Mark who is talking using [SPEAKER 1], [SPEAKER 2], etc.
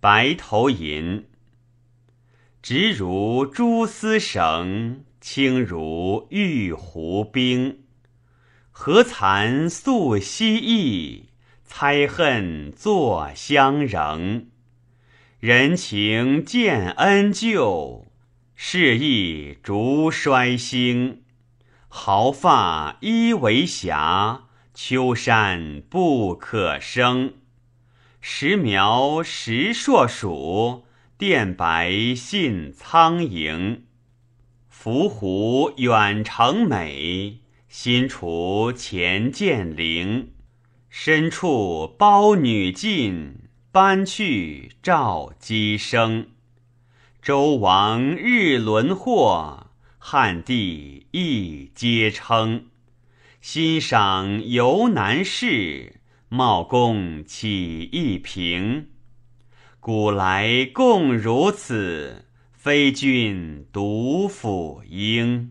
[SPEAKER 1] 白头吟。直如蛛丝绳，轻如玉壶冰。何惭素昔意，猜恨作相仍。人情见恩旧，事意逐衰兴。毫发依为霞，秋山不可生。时苗时硕鼠，电白信苍蝇。伏虎远程美，新除前见灵。深处苞女进，搬去照鸡声。周王日轮祸，汉帝亦皆称。欣赏犹难事。茂公岂一平？古来共如此，非君独辅应。